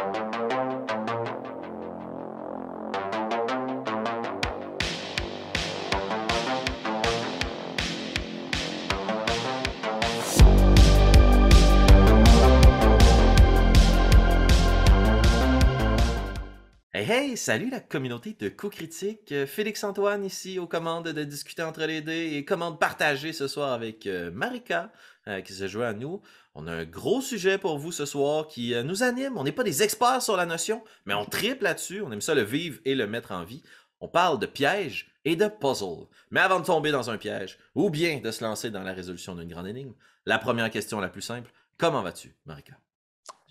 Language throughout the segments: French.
Thank you. Hey, salut la communauté de co-critique. Euh, Félix-Antoine ici aux commandes de discuter entre les dés et commandes partager ce soir avec euh, Marika euh, qui se joue à nous. On a un gros sujet pour vous ce soir qui nous anime. On n'est pas des experts sur la notion, mais on triple là-dessus. On aime ça le vivre et le mettre en vie. On parle de pièges et de puzzles. Mais avant de tomber dans un piège ou bien de se lancer dans la résolution d'une grande énigme, la première question la plus simple, comment vas-tu, Marika?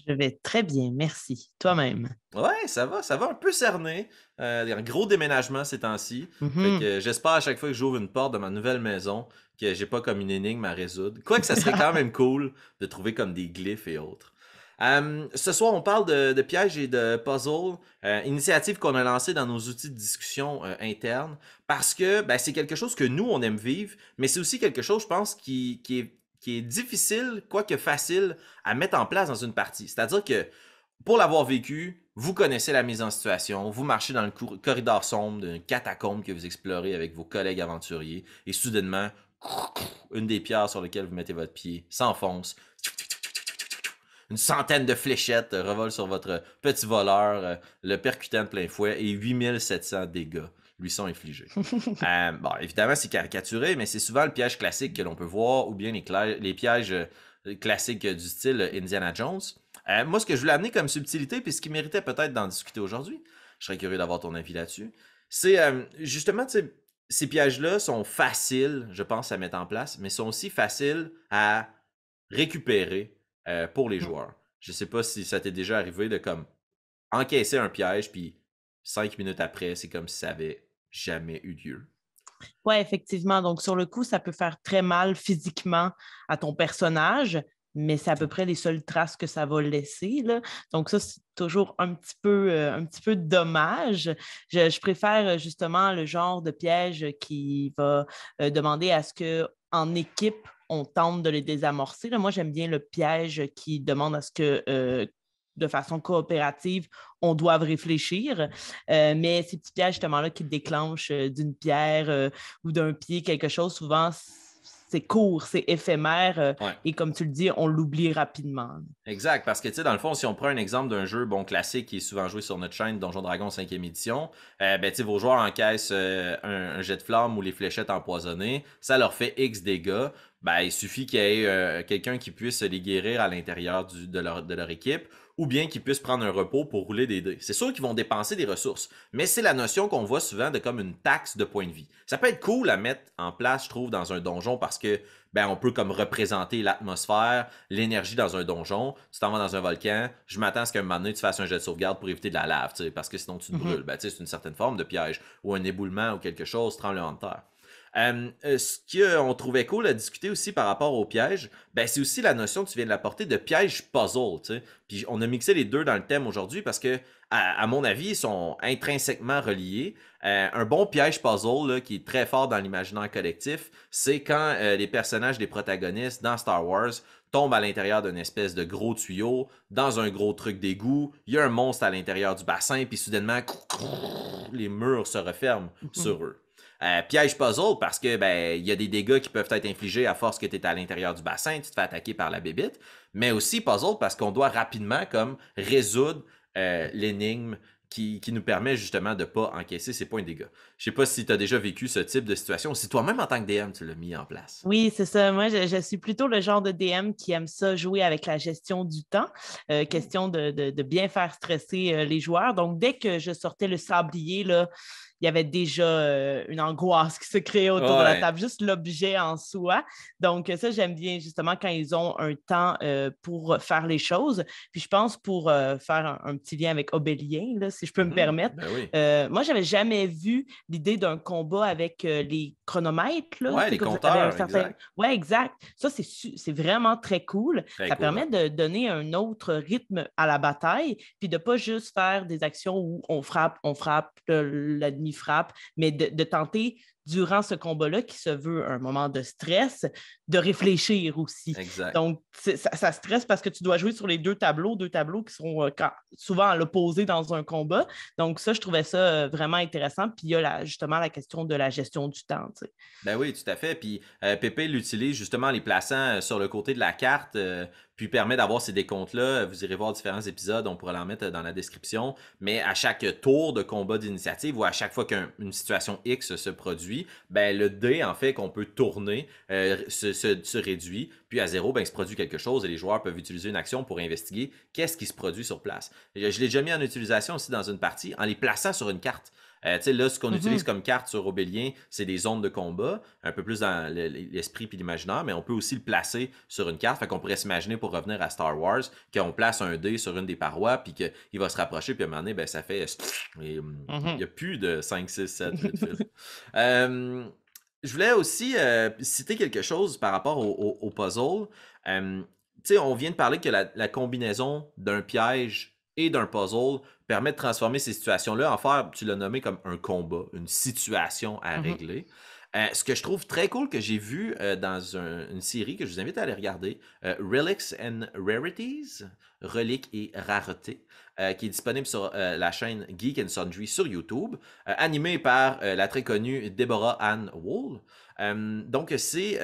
Je vais très bien, merci. Toi-même. Ouais, ça va, ça va un peu cerné. Euh, il y a un gros déménagement ces temps-ci. Mhm. J'espère à chaque fois que j'ouvre une porte de ma nouvelle maison que j'ai pas comme une énigme à résoudre. Quoique ça serait quand même cool de trouver comme des glyphes et autres. ce soir, on parle de, pièges et de puzzles, euh, initiative qu'on a lancée dans nos outils de discussion euh, internes, parce que ben, c'est quelque chose que nous, on aime vivre, mais c'est aussi quelque chose, je pense, qui, qui est qui est difficile, quoique facile, à mettre en place dans une partie. C'est-à-dire que pour l'avoir vécu, vous connaissez la mise en situation, vous marchez dans le corridor sombre d'une catacombe que vous explorez avec vos collègues aventuriers, et soudainement, une des pierres sur lesquelles vous mettez votre pied s'enfonce. Une centaine de fléchettes revolent sur votre petit voleur, euh, le percutant de plein fouet, et 8700 dégâts lui sont infligés. Euh, bon, évidemment, c'est caricaturé, mais c'est souvent le piège classique que l'on peut voir, ou bien les, pièges euh, classiques du style Indiana Jones. Euh, moi, ce que je voulais amener comme subtilité, puis ce qui méritait peut-être d'en discuter aujourd'hui, je serais curieux d'avoir ton avis là-dessus, c'est justement, ces pièges-là sont faciles, je pense, à mettre en place, mais sont aussi faciles à récupérer pour les mmh. joueurs. Je sais pas si ça t'est déjà arrivé de comme encaisser un piège, puis cinq minutes après, c'est comme si ça avait jamais eu lieu. Oui, effectivement. Donc, sur le coup, ça peut faire très mal physiquement à ton personnage, mais c'est à peu près les seules traces que ça va laisser. Donc, ça, c'est toujours un petit peu, euh, un petit peu dommage. Je, préfère euh, justement le genre de piège qui va euh, demander à ce qu'en équipe, on tente de les désamorcer. Moi, j'aime bien le piège qui demande à ce que de façon coopérative, on doit réfléchir. Euh, mais ces petits pièges, justement-là, qui déclenchent euh, d'une pierre euh, ou d'un pied quelque chose, souvent, c'est court, c'est éphémère. Et comme tu le dis, on l'oublie rapidement. Exact, parce que, tu sais, dans le fond, si on prend un exemple d'un jeu, bon, classique qui est souvent joué sur notre chaîne, Donjon Dragon 5e édition, ben, tu sais, vos joueurs encaissent un, jet de flamme ou les fléchettes empoisonnées, ça leur fait X dégâts. Ben, il suffit qu'il y ait quelqu'un qui puisse les guérir à l'intérieur de leur, de leur équipe ou bien qu'ils puissent prendre un repos pour rouler des dés. C'est sûr qu'ils vont dépenser des ressources, mais c'est la notion qu'on voit souvent de comme une taxe de points de vie. Ça peut être cool à mettre en place, je trouve, dans un donjon parce que ben on peut comme représenter l'atmosphère, l'énergie dans un donjon. Tu t'en vas dans un volcan, je m'attends à ce qu'un moment donné tu fasses un jet de sauvegarde pour éviter de la lave, parce que sinon tu te mm-hmm. brûles. Ben, c'est une certaine forme de piège ou un éboulement ou quelque chose, tremblement de terre. Euh, euh, ce qu'on trouvait cool à discuter aussi par rapport au piège, ben, c'est aussi la notion que tu viens de l'apporter de piège puzzle. Puis on a mixé les deux dans le thème aujourd'hui parce que, à, mon avis, ils sont intrinsèquement reliés. Euh, un bon piège puzzle qui est très fort dans l'imaginaire collectif, c'est quand les personnages des protagonistes dans Star Wars tombent à l'intérieur d'une espèce de gros tuyau, dans un gros truc d'égout, il y a un monstre à l'intérieur du bassin, puis soudainement, les murs se referment mm-hmm. sur eux. Euh, piège puzzle parce que ben il y a des dégâts qui peuvent être infligés à force que tu es à l'intérieur du bassin, tu te fais attaquer par la bébite, mais aussi puzzle parce qu'on doit rapidement comme résoudre euh, l'énigme qui, nous permet justement de ne pas encaisser ces points de dégâts. Je sais pas si tu as déjà vécu ce type de situation, si toi-même en tant que DM, tu l'as mis en place. Oui, c'est ça. Moi, je, suis plutôt le genre de DM qui aime ça jouer avec la gestion du temps, euh, question de, de, bien faire stresser les joueurs. Donc, dès que je sortais le sablier, là, il y avait déjà euh, une angoisse qui se créait autour de la table, juste l'objet en soi. Donc, ça, j'aime bien justement quand ils ont un temps euh, pour faire les choses. Puis je pense pour euh, faire un, petit lien avec Obélien, là, si je peux me mmh permettre. Ben moi, j'avais jamais vu l'idée d'un combat avec les chronomètres. Oui, les compteurs. Oui, exact. Ça, c'est vraiment très cool. ça permet de donner un autre rythme à la bataille, puis de ne pas juste faire des actions où on frappe, on frappe, l'ennemi frappe, mais de, tenter durant ce combat-là, qui se veut un moment de stress, de réfléchir aussi. Donc, ça, stresse parce que tu dois jouer sur les deux tableaux, deux tableaux qui seront euh, souvent à l'opposé dans un combat. Donc, ça, je trouvais ça euh, vraiment intéressant. Puis, il y a justement la question de la gestion du temps. Ben oui, tout à fait. Puis, euh, Pépé l'utilise justement les plaçant sur le côté de la carte puis permet d'avoir ces décomptes-là. Vous irez voir différents épisodes, on pourra l'en mettre dans la description. Mais à chaque tour de combat d'initiative ou à chaque fois qu'une situation X se produit, ben le dé, en fait, qu'on peut tourner euh, se, réduit. Puis à zéro, ben, il se produit quelque chose et les joueurs peuvent utiliser une action pour investiguer qu'est-ce qui se produit sur place. Je l'ai déjà mis en utilisation aussi dans une partie en les plaçant sur une carte. Euh, là, ce qu'on utilise mm-hmm. comme carte sur Obélien, c'est des zones de combat, un peu plus dans l'esprit puis l'imaginaire, mais on peut aussi le placer sur une carte. Fait qu'on pourrait s'imaginer pour revenir à Star Wars, qu'on place un dé sur une des parois, puis qu'il va se rapprocher, puis à un moment donné, ben, ça fait. Mm, mm-hmm. Il n'y a plus de 5, 6, 7, 8 je voulais aussi euh, citer quelque chose par rapport au, puzzle. Euh, on vient de parler que la combinaison d'un piège et d'un puzzle permet de transformer ces situations-là en faire, tu l'as nommé comme un combat, une situation à mm-hmm. régler. Euh, ce que je trouve très cool que j'ai vu euh, dans une série que je vous invite à aller regarder, euh, Relics and Rarities, Reliques et Raretés, qui est disponible sur la chaîne Geek and Sundry sur YouTube, animé par la très connue Deborah Ann Wool. donc, c'est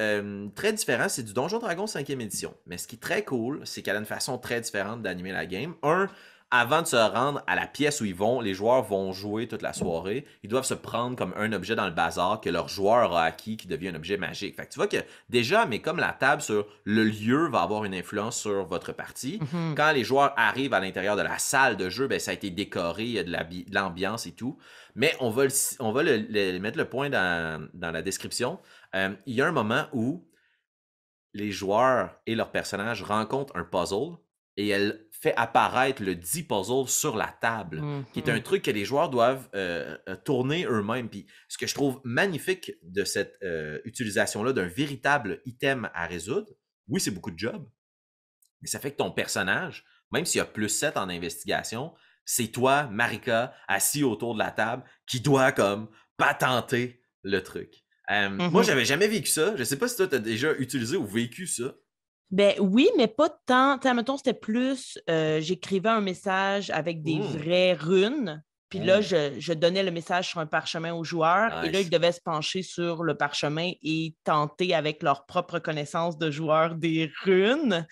très différent. C'est du Donjon Dragon 5e édition. Mais ce qui est très cool, c'est qu'elle a une façon très différente d'animer la game. Un, avant de se rendre à la pièce où ils vont, les joueurs vont jouer toute la soirée. Ils doivent se prendre comme un objet dans le bazar que leur joueur a acquis qui devient un objet magique. Fait que tu vois que déjà, mais comme la table sur le lieu va avoir une influence sur votre partie, mhm. quand les joueurs arrivent à l'intérieur de la salle de jeu, ben, ça a été décoré, il y a de l'ambiance et tout. Mais on va, on va mettre le point dans, la description. Euh, il y a un moment où les joueurs et leurs personnages rencontrent un puzzle et elle fait apparaître le 10 puzzle sur la table, qui est un mhm. truc que les joueurs doivent euh, euh, tourner eux-mêmes. Puis ce que je trouve magnifique de cette euh, utilisation-là d'un véritable item à résoudre, oui, c'est beaucoup de job, mais ça fait que ton personnage, même s'il y a plus 7 en investigation, c'est toi, Marika, assis autour de la table, qui doit comme patenter le truc. Moi, mhm. j'avais jamais vécu ça. Je sais pas si toi, tu as déjà utilisé ou vécu ça. Ben oui, mais pas tant. Tu mettons, c'était plus, euh, j'écrivais un message avec des mmh. vraies runes. Puis là, mmh. je, donnais le message sur un parchemin aux joueurs. Et là, ils devaient se pencher sur le parchemin et tenter avec leur propre connaissance de joueurs des runes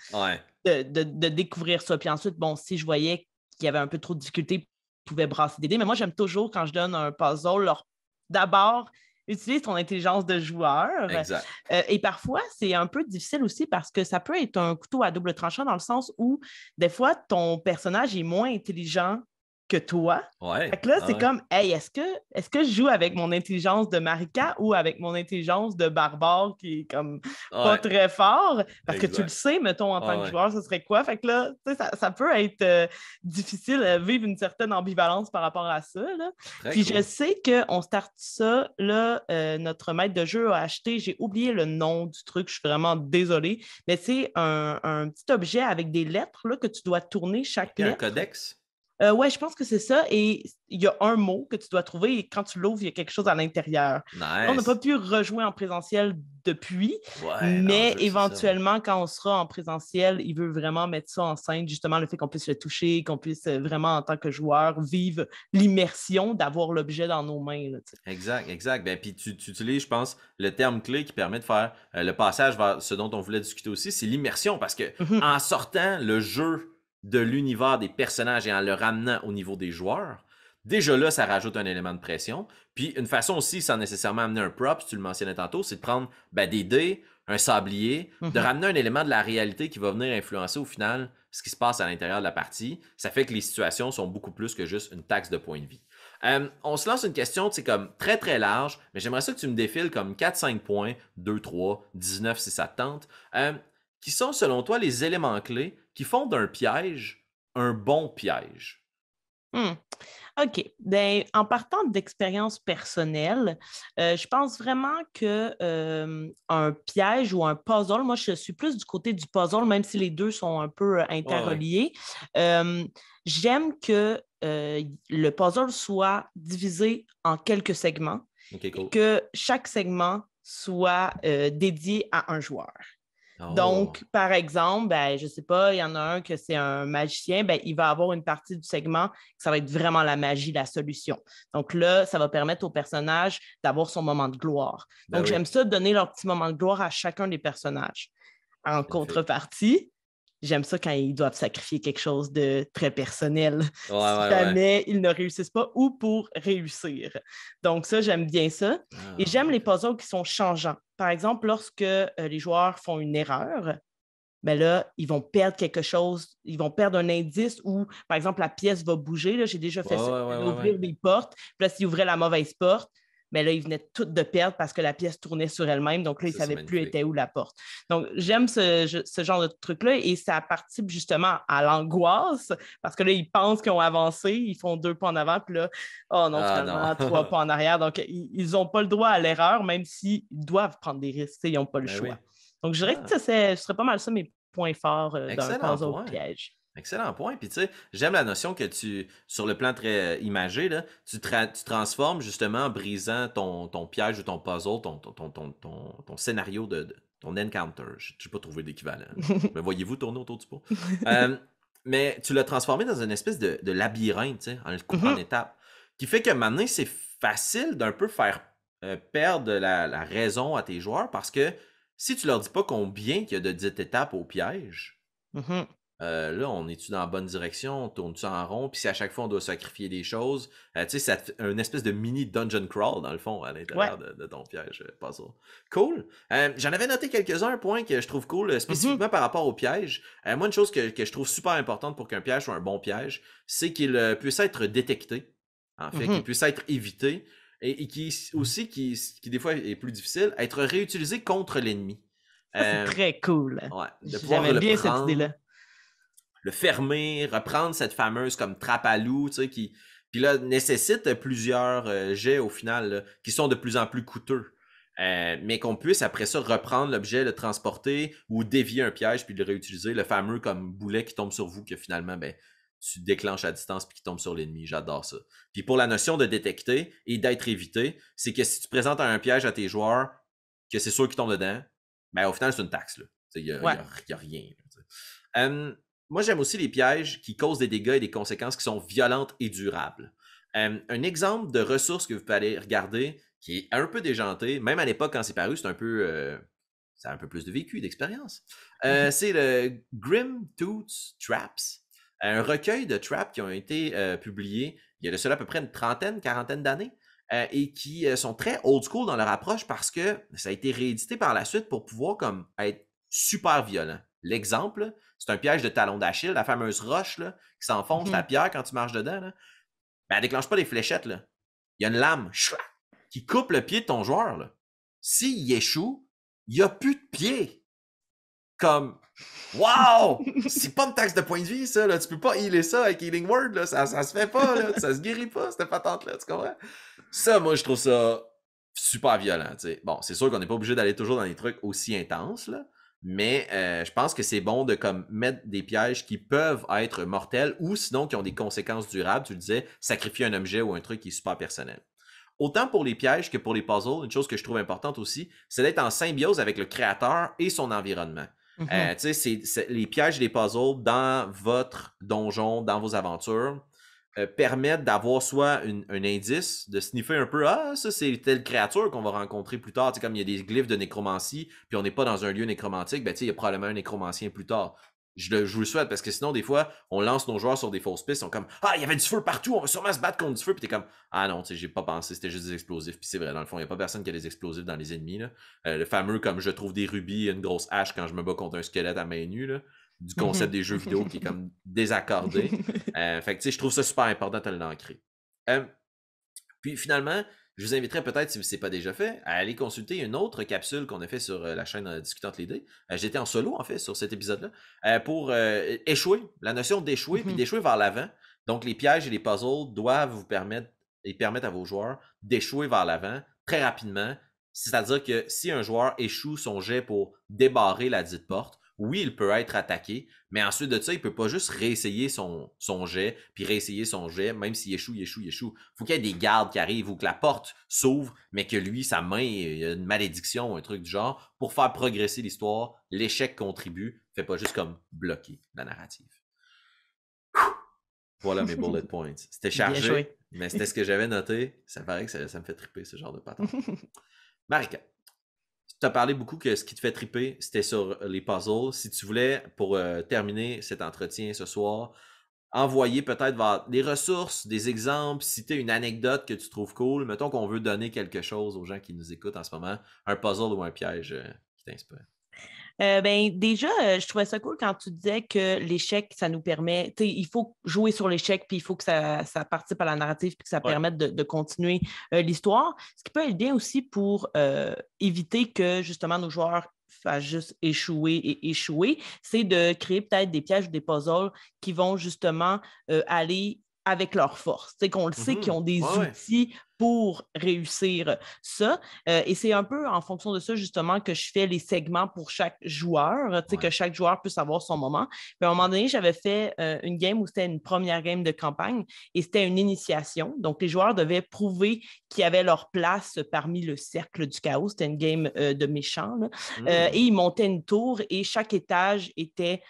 de, découvrir ça. Puis ensuite, bon, si je voyais qu'il y avait un peu trop de difficultés, ils pouvaient brasser des dés. Mais moi, j'aime toujours quand je donne un puzzle, leur... d'abord utilise ton intelligence de joueur. Exact. Euh, et parfois, c'est un peu difficile aussi parce que ça peut être un couteau à double tranchant dans le sens où des fois, ton personnage est moins intelligent que toi. Ouais. Fait que là, c'est comme, hey, est-ce que, est que je joue avec mon intelligence de Marika ou avec mon intelligence de barbare qui est comme pas très fort? Parce que tu le sais, mettons, en tant que joueur, ce serait quoi? Fait que là, ça, ça peut être euh, difficile à vivre une certaine ambivalence par rapport à ça. Là. Puis je sais qu'on starte ça, là, euh, notre maître de jeu a acheté, j'ai oublié le nom du truc, je suis vraiment désolée, mais c'est un, un, petit objet avec des lettres là, que tu dois tourner chaque lettre. Un codex? Euh, oui, je pense que c'est ça. Et il y a un mot que tu dois trouver et quand tu l'ouvres, il y a quelque chose à l'intérieur. On n'a pas pu rejouer en présentiel depuis, mais éventuellement, quand on sera en présentiel, il veut vraiment mettre ça en scène, justement, le fait qu'on puisse le toucher, qu'on puisse euh, vraiment, en tant que joueur, vivre l'immersion d'avoir l'objet dans nos mains. exact, exact. Ben, puis tu, utilises, je pense, le terme clé qui permet de faire euh, le passage vers ce dont on voulait discuter aussi, c'est l'immersion, parce que mm-hmm. en sortant le jeu de l'univers des personnages et en le ramenant au niveau des joueurs, déjà là, ça rajoute un élément de pression. Puis une façon aussi, sans nécessairement amener un prop, tu le mentionnais tantôt, c'est de prendre ben, des dés, un sablier, de mhm. ramener un élément de la réalité qui va venir influencer au final ce qui se passe à l'intérieur de la partie. Ça fait que les situations sont beaucoup plus que juste une taxe de points de vie. Euh, on se lance une question, c'est comme très très large, mais j'aimerais ça que tu me défiles comme 4-5 points, 2, 3, 19 si ça te tente, euh, qui sont selon toi les éléments clés qui font d'un piège un bon piège? Hmm. OK. Ben, en partant d'expérience personnelle, euh, je pense vraiment que euh, un piège ou un puzzle, moi, je suis plus du côté du puzzle, même si les deux sont un peu euh, interreliés. J'aime que le puzzle soit divisé en quelques segments que chaque segment soit dédié à un joueur. Donc, oh. par exemple, ben, je ne sais pas, il y en a un que c'est un magicien, ben, il va avoir une partie du segment ça va être vraiment la magie, la solution. Donc là, ça va permettre au personnage d'avoir son moment de gloire. Ben Donc, j'aime ça, donner leur petit moment de gloire à chacun des personnages. En contrepartie, j'aime ça quand ils doivent sacrifier quelque chose de très personnel. si jamais ils ne réussissent pas ou pour réussir. Donc, ça, j'aime bien ça. Et ah, j'aime les puzzles qui sont changeants. Par exemple, lorsque euh, les joueurs font une erreur, ben là, ils vont perdre quelque chose, ils vont perdre un indice ou, par exemple, la pièce va bouger. J'ai déjà fait ça, ouvrir des portes. Puis là, s'ils ouvraient la mauvaise porte, mais là, ils venaient toutes de perdre parce que la pièce tournait sur elle-même. Donc là, ils ne savaient plus était où la porte. Donc, j'aime ce, genre de truc-là et ça participe justement à l'angoisse parce que là, ils pensent qu'ils ont avancé, ils font deux pas en avant, puis là, oh non, ah, finalement, trois pas en arrière. Donc, ils n'ont pas le droit à l'erreur, même s'ils doivent prendre des risques. Ils n'ont pas le ben choix. Donc, je dirais que ah. ce serait pas mal ça mes points forts euh, dans le puzzle piège. Excellent point. Puis tu sais, j'aime la notion que tu, sur le plan très euh, imagé, là, tu, tu transformes justement en brisant ton, ton piège ou ton puzzle, ton, ton, ton, ton scénario de, ton encounter. Je n'ai pas trouvé d'équivalent. mais voyez-vous tourner autour du pot? Euh, mais tu l'as transformé dans une espèce de, de labyrinthe, tu sais, en le coupant en mm-hmm. étapes. Qui fait que maintenant, c'est facile d'un peu faire euh, perdre la, la, raison à tes joueurs parce que si tu leur dis pas combien il y a de dites étapes au piège, mm-hmm. Euh, là, on est-tu dans la bonne direction? On tourne-tu en rond? Puis si à chaque fois on doit sacrifier des choses, euh, tu sais, c'est une espèce de mini dungeon crawl, dans le fond, à l'intérieur de, ton piège euh, puzzle. Cool. J'en avais noté quelques-uns, un point que je trouve cool, mm-hmm. spécifiquement par rapport au piège. moi, une chose que, je trouve super importante pour qu'un piège soit un bon piège, c'est qu'il puisse être détecté, en fait, qu'il mm-hmm. puisse être évité, et, qui aussi, qui, qui des fois est plus difficile, être réutilisé contre l'ennemi. c'est très cool. Ouais, J'aimais bien cette idée-là le fermer, reprendre cette fameuse comme trappe à loup, tu sais, qui, puis là, nécessite plusieurs euh, jets au final, qui sont de plus en plus coûteux. Euh, mais qu'on puisse après ça reprendre l'objet, le transporter ou dévier un piège puis le réutiliser, le fameux comme boulet qui tombe sur vous que finalement ben, tu déclenches à distance puis qui tombe sur l'ennemi. J'adore ça. Puis pour la notion de détecter et d'être évité, c'est que si tu présentes un piège à tes joueurs, que c'est sûr qu'ils tombent dedans, ben au final c'est une taxe. Il n'y a, rien. Moi, j'aime aussi les pièges qui causent des dégâts et des conséquences qui sont violentes et durables. Euh, un exemple de ressource que vous pouvez aller regarder, qui est un peu déjanté, même à l'époque quand c'est paru, c'est un peu. Euh, ça a un peu plus de vécu, d'expérience. Euh, mhm. c'est le Grim Tooth Traps, un recueil de traps qui ont été publiés il y a de cela à peu près une trentaine, quarantaine d'années. et qui sont très old school dans leur approche parce que ça a été réédité par la suite pour pouvoir comme être super violent. L'exemple, c'est un piège de talon d'Achille, la fameuse roche là, qui s'enfonce la mmh pierre quand tu marches dedans. Là. Ben, elle déclenche pas des fléchettes. Là. Il y a une lame qui coupe le pied de ton joueur. S'il échoue, il n'y a plus de pied. Comme, wow! C'est pas une taxe de point de vie, ça. Là. Tu peux pas healer ça avec Healing Word. Là. Ça, ça se fait pas. Là. Ça se guérit pas, cette patente-là. Tu comprends? Ça, moi, je trouve ça super violent. Bon, c'est sûr qu'on n'est pas obligé d'aller toujours dans des trucs aussi intenses. Là. Mais euh, je pense que c'est bon de comme mettre des pièges qui peuvent être mortels ou sinon qui ont des conséquences durables. Tu le disais, sacrifier un objet ou un truc qui est super personnel. Autant pour les pièges que pour les puzzles, une chose que je trouve importante aussi, c'est d'être en symbiose avec le créateur et son environnement. Mm-hmm. Euh, tu sais, c'est les pièges et les puzzles dans votre donjon, dans vos aventures, euh, permettent d'avoir soit un indice, de sniffer un peu, ah, ça c'est telle créature qu'on va rencontrer plus tard. Tu sais, comme il y a des glyphes de nécromancie, puis on n'est pas dans un lieu nécromantique, ben tu sais, il y a probablement un nécromancien plus tard. Je, le, vous le souhaite parce que sinon, des fois, on lance nos joueurs sur des fausses pistes. Ils sont comme Ah, il y avait du feu partout, on va sûrement se battre contre du feu. Puis t'es comme Ah non, tu sais, j'ai pas pensé, c'était juste des explosifs. Puis c'est vrai, dans le fond, il n'y a pas personne qui a des explosifs dans les ennemis. Là. Euh, le fameux comme je trouve des rubis une grosse hache quand je me bats contre un squelette à main nue. Du concept des jeux vidéo qui est comme désaccordé. Euh, fait que, tu sais, je trouve ça super important de l'ancrer. Euh, puis finalement, je vous inviterai peut-être, si ce n'est pas déjà fait, à aller consulter une autre capsule qu'on a fait sur euh, la chaîne Discutant l'idée. J'étais en solo, en fait, sur cet épisode-là, pour échouer, la notion d'échouer, puis mm-hmm. d'échouer vers l'avant. Donc, les pièges et les puzzles doivent vous permettre et permettre à vos joueurs d'échouer vers l'avant très rapidement. C'est-à-dire que si un joueur échoue son jet pour débarrer la dite porte, oui, il peut être attaqué, mais ensuite de ça, il peut pas juste réessayer son, son jet, puis réessayer son jet, même s'il échoue, il échoue, il échoue. faut qu'il y ait des gardes qui arrivent ou que la porte s'ouvre, mais que lui, sa main, il y a une malédiction, un truc du genre, pour faire progresser l'histoire. L'échec contribue, fait pas juste comme bloquer la narrative. Voilà mes bullet points. C'était chargé, mais c'était ce que j'avais noté. Ça paraît que ça, me fait triper, ce genre de pattern. Marika, tu parlé beaucoup que ce qui te fait triper, c'était sur les puzzles. Si tu voulais, pour euh, terminer cet entretien ce soir, envoyer peut-être des ressources, des exemples, citer une anecdote que tu trouves cool. Mettons qu'on veut donner quelque chose aux gens qui nous écoutent en ce moment, un puzzle ou un piège euh, qui t'inspire. Euh, ben, déjà, euh, je trouvais ça cool quand tu disais que l'échec, ça nous permet, il faut jouer sur l'échec, puis il faut que ça, participe à la narrative, puis que ça permette de, continuer euh, l'histoire. Ce qui peut être bien aussi pour éviter que justement nos joueurs fassent juste échouer et échouer, c'est de créer peut-être des pièges ou des puzzles qui vont justement aller avec leur force. C'est qu'on le sait qu'ils mmh ont des outils pour réussir ça. Euh, et c'est un peu en fonction de ça, justement, que je fais les segments pour chaque joueur, sais que chaque joueur puisse avoir son moment. Puis à un moment donné, j'avais fait euh, une game où c'était une première game de campagne et c'était une initiation. Donc, les joueurs devaient prouver qu'ils avaient leur place parmi le cercle du chaos. C'était une game euh, de méchants. Mmh. et ils montaient une tour et chaque étage était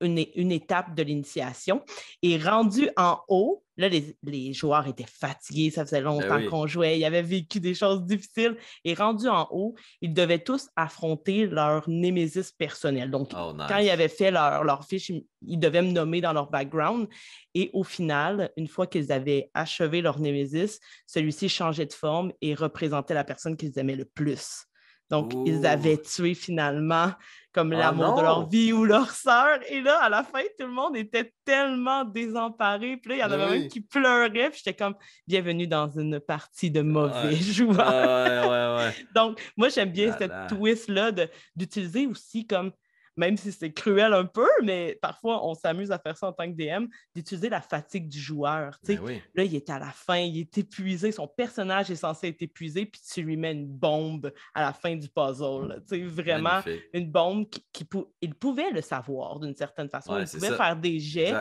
une, étape de l'initiation. Et rendu en haut, là, les, joueurs étaient fatigués, ça faisait ben longtemps qu'on jouait, ils avaient vécu des choses difficiles. Et rendu en haut, ils devaient tous affronter leur némésis personnel. Donc, oh, quand ils avaient fait leur, leur fiche, ils devaient me nommer dans leur background. Et au final, une fois qu'ils avaient achevé leur némésis, celui-ci changeait de forme et représentait la personne qu'ils aimaient le plus. Donc, ils avaient tué finalement comme ah l'amour de leur vie ou leur sœur. Et là, à la fin, tout le monde était tellement désemparé. Puis là, il y en avait même qui pleuraient. Puis j'étais comme, bienvenue dans une partie de mauvais joueurs. Donc, moi, j'aime bien cette twist-là d'utiliser aussi comme même si c'est cruel un peu, mais parfois on s'amuse à faire ça en tant que DM, d'utiliser la fatigue du joueur. Ben là, il est à la fin, il est épuisé, son personnage est censé être épuisé, puis tu lui mets une bombe à la fin du puzzle. Vraiment, une bombe qui, il pouvait le savoir d'une certaine façon. il pouvait faire des jets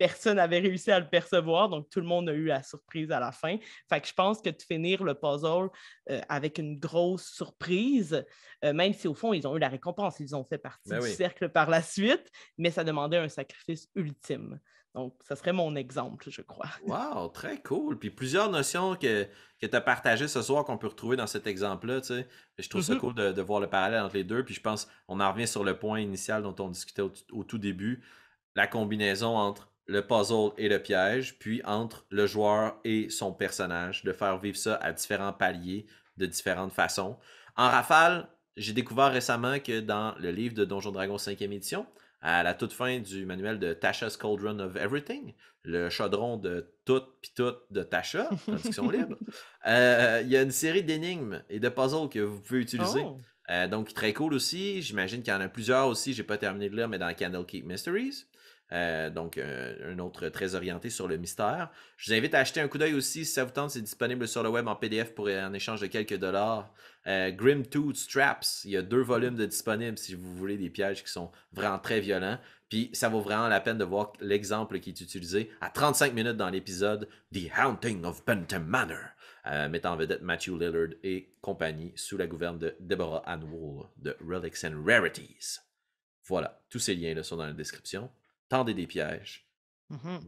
personne n'avait réussi à le percevoir, donc tout le monde a eu la surprise à la fin. Fait que je pense que de finir le puzzle euh, avec une grosse surprise, euh, même si au fond, ils ont eu la récompense, ils ont fait partie ben du cercle par la suite, mais ça demandait un sacrifice ultime. Donc, ça serait mon exemple, je crois. Wow, très cool. Puis plusieurs notions que, que tu as partagées ce soir qu'on peut retrouver dans cet exemple-là. Tu sais. Je trouve ça mm-hmm. cool de, voir le parallèle entre les deux. Puis je pense on en revient sur le point initial dont on discutait au tout début, la combinaison entre le puzzle et le piège, puis entre le joueur et son personnage, de faire vivre ça à différents paliers, de différentes façons. En rafale, j'ai découvert récemment que dans le livre de Donjon Dragon 5e édition, à la toute fin du manuel de Tasha's Cauldron of Everything, le chaudron de tout puis tout de Tasha, traduction libre, euh, il y a une série d'énigmes et de puzzles que vous pouvez utiliser. Oh. Euh, donc, très cool aussi. J'imagine qu'il y en a plusieurs aussi. J'ai pas terminé de lire, mais dans Candlekeep Mysteries. Euh, donc, euh, un autre très orienté sur le mystère. Je vous invite à acheter un coup d'œil aussi si ça vous tente. C'est disponible sur le web en PDF pour en échange de quelques dollars. Euh, Grim Tooth Straps, il y a deux volumes de disponibles si vous voulez des pièges qui sont vraiment très violents. Puis ça vaut vraiment la peine de voir l'exemple qui est utilisé à 35 minutes dans l'épisode The Haunting of Bentham Manor, mettant en vedette Matthew Lillard et compagnie sous la gouverne de Deborah Ann Wool de Relics and Rarities. Voilà, tous ces liens là sont dans la description tendez des pièges, mmh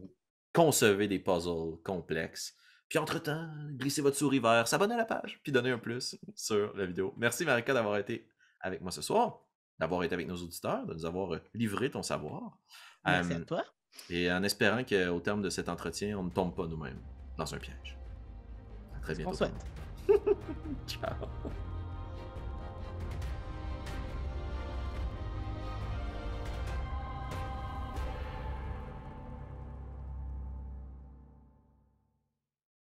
concevez des puzzles complexes, puis entre-temps, glissez votre souris vers s'abonner à la page, puis donnez un plus sur la vidéo. Merci Marika d'avoir été avec moi ce soir, d'avoir été avec nos auditeurs, de nous avoir euh, livré ton savoir. Merci à toi. Et en espérant qu'au terme de cet entretien, on ne tombe pas nous-mêmes dans un piège. À très bientôt. On souhaite. Ciao.